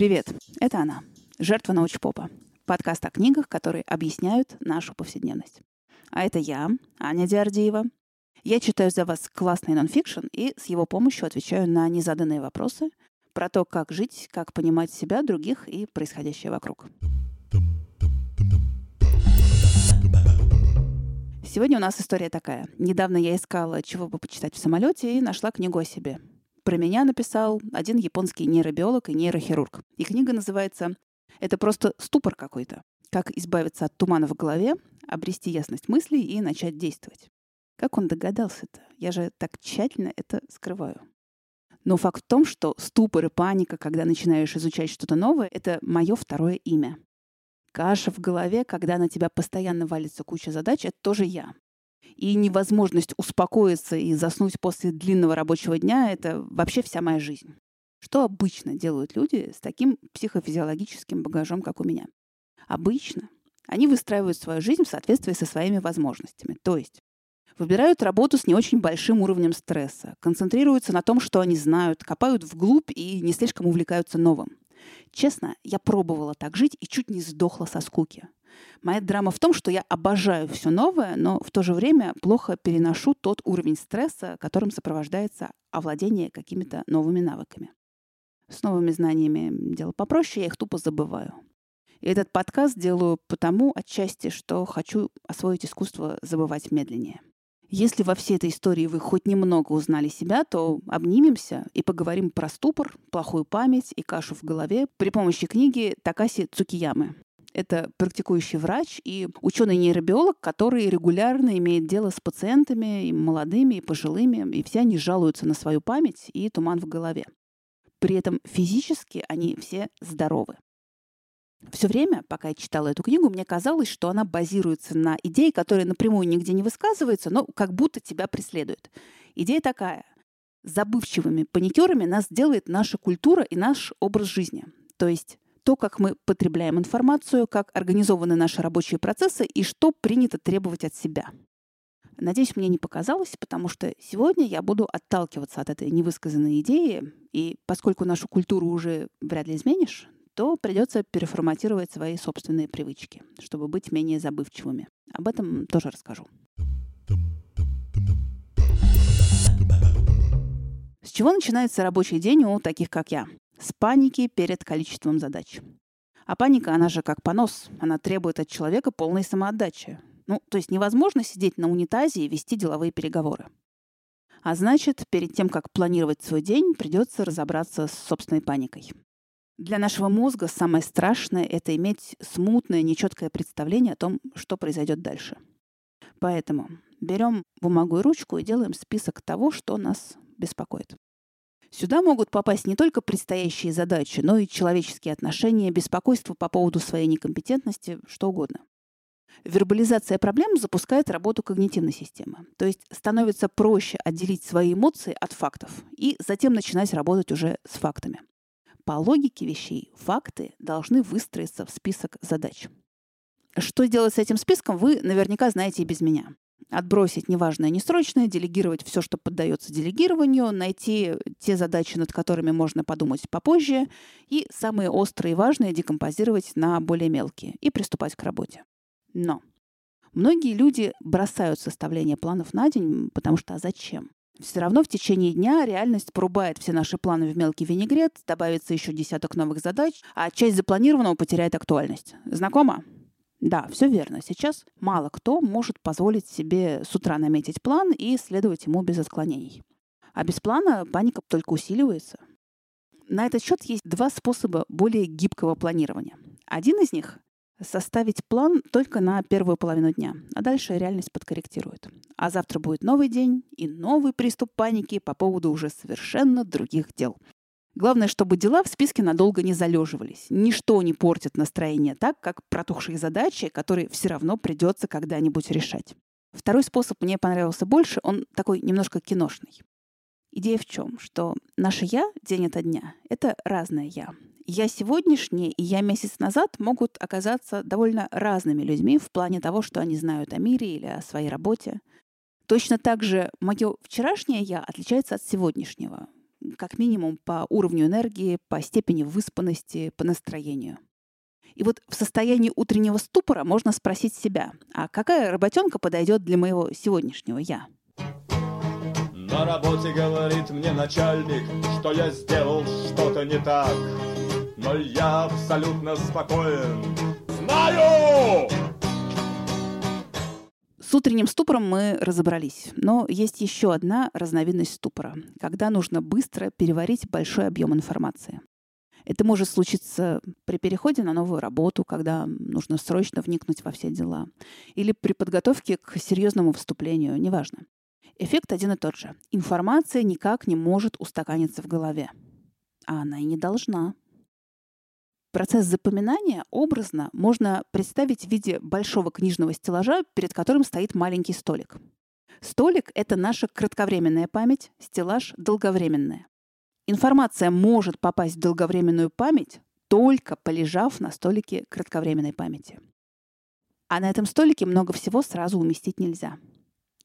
Привет, это она, жертва научпопа. Подкаст о книгах, которые объясняют нашу повседневность. А это я, Аня Диардиева. Я читаю за вас классный нонфикшн и с его помощью отвечаю на незаданные вопросы про то, как жить, как понимать себя, других и происходящее вокруг. Сегодня у нас история такая. Недавно я искала, чего бы почитать в самолете, и нашла книгу о себе. Про меня написал один японский нейробиолог и нейрохирург. И книга называется «Это просто ступор какой-то. Как избавиться от тумана в голове, обрести ясность мыслей и начать действовать». Как он догадался-то? Я же так тщательно это скрываю. Но факт в том, что ступор и паника, когда начинаешь изучать что-то новое, это мое второе имя. Каша в голове, когда на тебя постоянно валится куча задач, это тоже я. И невозможность успокоиться и заснуть после длинного рабочего дня — это вообще вся моя жизнь. Что обычно делают люди с таким психофизиологическим багажом, как у меня? Обычно они выстраивают свою жизнь в соответствии со своими возможностями. То есть выбирают работу с не очень большим уровнем стресса, концентрируются на том, что они знают, копают вглубь и не слишком увлекаются новым. Честно, я пробовала так жить и чуть не сдохла со скуки. Моя драма в том, что я обожаю все новое, но в то же время плохо переношу тот уровень стресса, которым сопровождается овладение какими-то новыми навыками. С новыми знаниями дело попроще, я их тупо забываю. И этот подкаст делаю потому отчасти, что хочу освоить искусство забывать медленнее. Если во всей этой истории вы хоть немного узнали себя, то обнимемся и поговорим про ступор, плохую память и кашу в голове при помощи книги Такаси Цукиямы это практикующий врач и ученый-нейробиолог, который регулярно имеет дело с пациентами, и молодыми, и пожилыми, и все они жалуются на свою память и туман в голове. При этом физически они все здоровы. Все время, пока я читала эту книгу, мне казалось, что она базируется на идее, которая напрямую нигде не высказывается, но как будто тебя преследует. Идея такая. Забывчивыми паникерами нас делает наша культура и наш образ жизни. То есть то, как мы потребляем информацию, как организованы наши рабочие процессы и что принято требовать от себя. Надеюсь, мне не показалось, потому что сегодня я буду отталкиваться от этой невысказанной идеи, и поскольку нашу культуру уже вряд ли изменишь, то придется переформатировать свои собственные привычки, чтобы быть менее забывчивыми. Об этом тоже расскажу. С чего начинается рабочий день у таких, как я? С паники перед количеством задач. А паника, она же как понос, она требует от человека полной самоотдачи. Ну, то есть невозможно сидеть на унитазе и вести деловые переговоры. А значит, перед тем, как планировать свой день, придется разобраться с собственной паникой. Для нашего мозга самое страшное — это иметь смутное, нечеткое представление о том, что произойдет дальше. Поэтому берем бумагу и ручку и делаем список того, что нас беспокоит. Сюда могут попасть не только предстоящие задачи, но и человеческие отношения, беспокойство по поводу своей некомпетентности, что угодно. Вербализация проблем запускает работу когнитивной системы. То есть становится проще отделить свои эмоции от фактов и затем начинать работать уже с фактами. По логике вещей факты должны выстроиться в список задач. Что делать с этим списком, вы наверняка знаете и без меня. Отбросить неважное, несрочное, делегировать все, что поддается делегированию, найти те задачи, над которыми можно подумать попозже, и самые острые и важные декомпозировать на более мелкие и приступать к работе. Но многие люди бросают составление планов на день, потому что а зачем? Все равно в течение дня реальность порубает все наши планы в мелкий винегрет, добавится еще десяток новых задач, а часть запланированного потеряет актуальность. Знакомо? Да, все верно. Сейчас мало кто может позволить себе с утра наметить план и следовать ему без отклонений. А без плана паника только усиливается. На этот счет есть два способа более гибкого планирования. Один из них — составить план только на первую половину дня, а дальше реальность подкорректирует. А завтра будет новый день и новый приступ паники по поводу уже совершенно других дел. Главное, чтобы дела в списке надолго не залеживались. Ничто не портит настроение так, как протухшие задачи, которые все равно придется когда-нибудь решать. Второй способ мне понравился больше, он такой немножко киношный. Идея в чем? Что наше «я» день ото дня — это разное «я». Я сегодняшний и я месяц назад могут оказаться довольно разными людьми в плане того, что они знают о мире или о своей работе. Точно так же мое вчерашнее «я» отличается от сегодняшнего. Как минимум по уровню энергии, по степени выспанности, по настроению. И вот в состоянии утреннего ступора можно спросить себя, а какая работенка подойдет для моего сегодняшнего «я»? На работе говорит мне начальник, что я сделал что-то не так. Но я абсолютно спокоен. Знаю! С утренним ступором мы разобрались, но есть еще одна разновидность ступора, когда нужно быстро переварить большой объем информации. Это может случиться при переходе на новую работу, когда нужно срочно вникнуть во все дела, или при подготовке к серьезному выступлению, неважно. Эффект один и тот же. Информация никак не может устаканиться в голове. А она и не должна. Процесс запоминания образно можно представить в виде большого книжного стеллажа, перед которым стоит маленький столик. Столик — это наша кратковременная память, стеллаж — долговременная. Информация может попасть в долговременную память, только полежав на столике кратковременной памяти. А на этом столике много всего сразу уместить нельзя.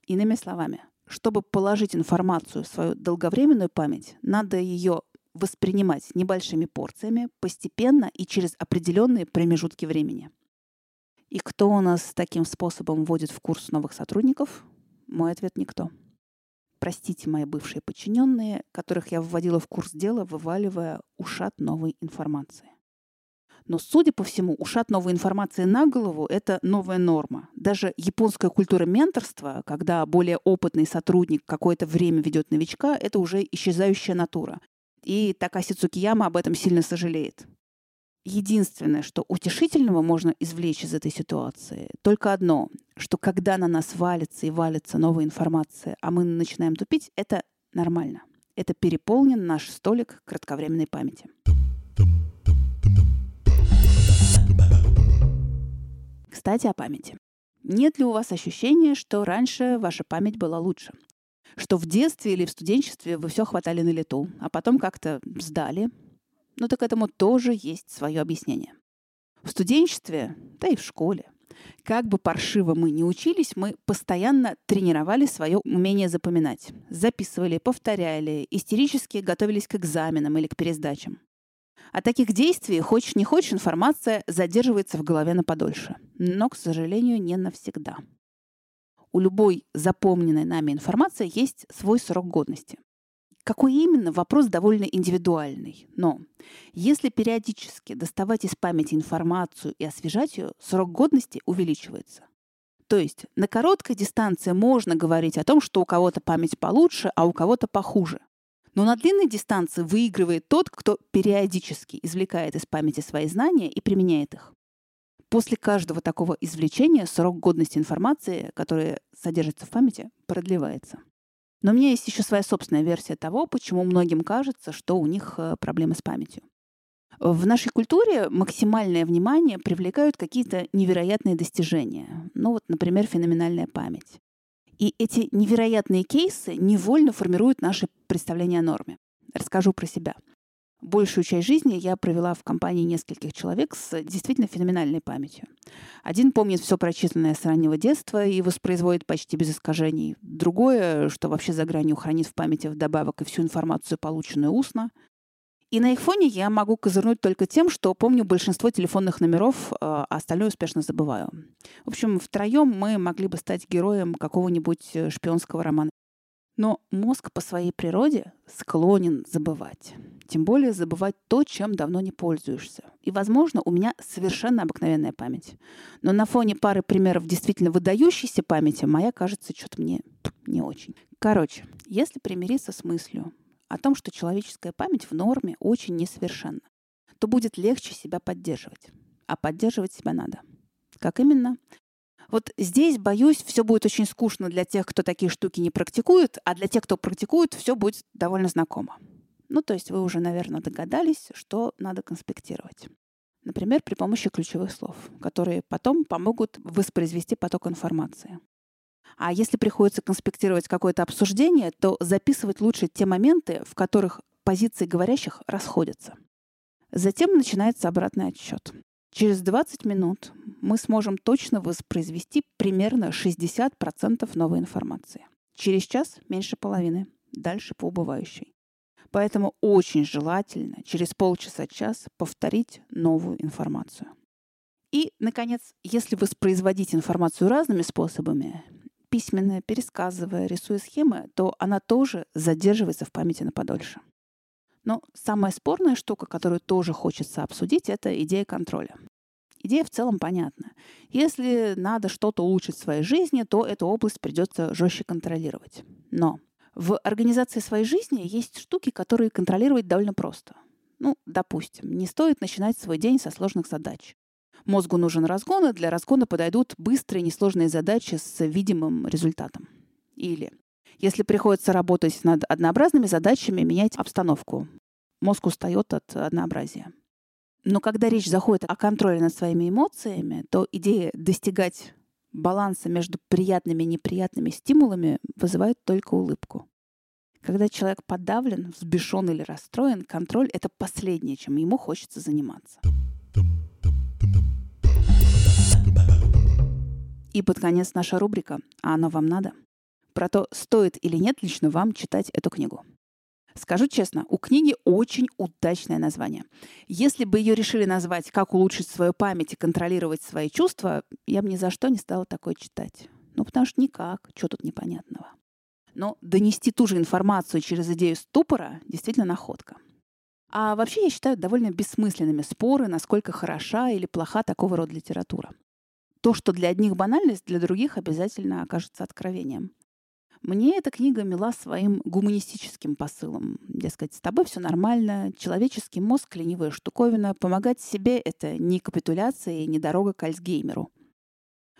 Иными словами, чтобы положить информацию в свою долговременную память, надо ее воспринимать небольшими порциями, постепенно и через определенные промежутки времени. И кто у нас таким способом вводит в курс новых сотрудников? Мой ответ — никто. Простите, мои бывшие подчиненные, которых я вводила в курс дела, вываливая ушат новой информации. Но, судя по всему, ушат новой информации на голову — это новая норма. Даже японская культура менторства, когда более опытный сотрудник какое-то время ведет новичка, это уже исчезающая натура. И Такаси Цукияма об этом сильно сожалеет. Единственное, что утешительного можно извлечь из этой ситуации, только одно, что когда на нас валится и валится новая информация, а мы начинаем тупить, это нормально. Это переполнен наш столик кратковременной памяти. Кстати, о памяти. Нет ли у вас ощущения, что раньше ваша память была лучше? Что в детстве или в студенчестве вы все хватали на лету, а потом как-то сдали. Ну так этому тоже есть свое объяснение. В студенчестве, да и в школе, как бы паршиво мы не учились, мы постоянно тренировали свое умение запоминать. Записывали, повторяли, истерически готовились к экзаменам или к пересдачам. От таких действий, хочешь не хочешь, информация задерживается в голове на подольше. Но, к сожалению, не навсегда у любой запомненной нами информации есть свой срок годности. Какой именно, вопрос довольно индивидуальный. Но если периодически доставать из памяти информацию и освежать ее, срок годности увеличивается. То есть на короткой дистанции можно говорить о том, что у кого-то память получше, а у кого-то похуже. Но на длинной дистанции выигрывает тот, кто периодически извлекает из памяти свои знания и применяет их. После каждого такого извлечения срок годности информации, которая содержится в памяти, продлевается. Но у меня есть еще своя собственная версия того, почему многим кажется, что у них э, проблемы с памятью. В нашей культуре максимальное внимание привлекают какие-то невероятные достижения. Ну вот, например, феноменальная память. И эти невероятные кейсы невольно формируют наши представления о норме. Расскажу про себя. Большую часть жизни я провела в компании нескольких человек с действительно феноменальной памятью. Один помнит все прочитанное с раннего детства и воспроизводит почти без искажений. Другое, что вообще за гранью хранит в памяти вдобавок и всю информацию, полученную устно. И на их фоне я могу козырнуть только тем, что помню большинство телефонных номеров, а остальное успешно забываю. В общем, втроем мы могли бы стать героем какого-нибудь э, шпионского романа. Но мозг по своей природе склонен забывать. Тем более забывать то, чем давно не пользуешься. И, возможно, у меня совершенно обыкновенная память. Но на фоне пары примеров действительно выдающейся памяти моя кажется что-то мне не очень. Короче, если примириться с мыслью о том, что человеческая память в норме очень несовершенна, то будет легче себя поддерживать. А поддерживать себя надо. Как именно? Вот здесь, боюсь, все будет очень скучно для тех, кто такие штуки не практикует, а для тех, кто практикует, все будет довольно знакомо. Ну, то есть вы уже, наверное, догадались, что надо конспектировать. Например, при помощи ключевых слов, которые потом помогут воспроизвести поток информации. А если приходится конспектировать какое-то обсуждение, то записывать лучше те моменты, в которых позиции говорящих расходятся. Затем начинается обратный отсчет. Через 20 минут мы сможем точно воспроизвести примерно 60% новой информации. Через час меньше половины, дальше по убывающей. Поэтому очень желательно через полчаса-час повторить новую информацию. И, наконец, если воспроизводить информацию разными способами, письменно, пересказывая, рисуя схемы, то она тоже задерживается в памяти на подольше. Но самая спорная штука, которую тоже хочется обсудить, это идея контроля. Идея в целом понятна. Если надо что-то улучшить в своей жизни, то эту область придется жестче контролировать. Но в организации своей жизни есть штуки, которые контролировать довольно просто. Ну, допустим, не стоит начинать свой день со сложных задач. Мозгу нужен разгон, и для разгона подойдут быстрые несложные задачи с видимым результатом. Или если приходится работать над однообразными задачами, менять обстановку. Мозг устает от однообразия. Но когда речь заходит о контроле над своими эмоциями, то идея достигать баланса между приятными и неприятными стимулами вызывает только улыбку. Когда человек подавлен, взбешен или расстроен, контроль — это последнее, чем ему хочется заниматься. И под конец наша рубрика «А оно вам надо?» Про то, стоит или нет лично вам читать эту книгу. Скажу честно, у книги очень удачное название. Если бы ее решили назвать «Как улучшить свою память и контролировать свои чувства», я бы ни за что не стала такое читать. Ну, потому что никак, что тут непонятного. Но донести ту же информацию через идею ступора действительно находка. А вообще я считаю довольно бессмысленными споры, насколько хороша или плоха такого рода литература. То, что для одних банальность, для других обязательно окажется откровением. Мне эта книга мила своим гуманистическим посылом. Дескать, с тобой все нормально, человеческий мозг — ленивая штуковина, помогать себе — это не капитуляция и не дорога к Альцгеймеру.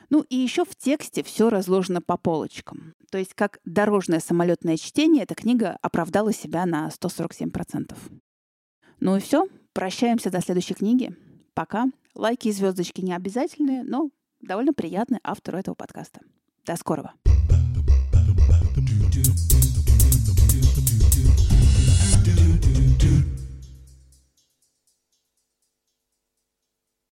Ну и еще в тексте все разложено по полочкам. То есть как дорожное самолетное чтение эта книга оправдала себя на 147%. Ну и все. Прощаемся до следующей книги. Пока. Лайки и звездочки не обязательные, но довольно приятный автору этого подкаста. До скорого.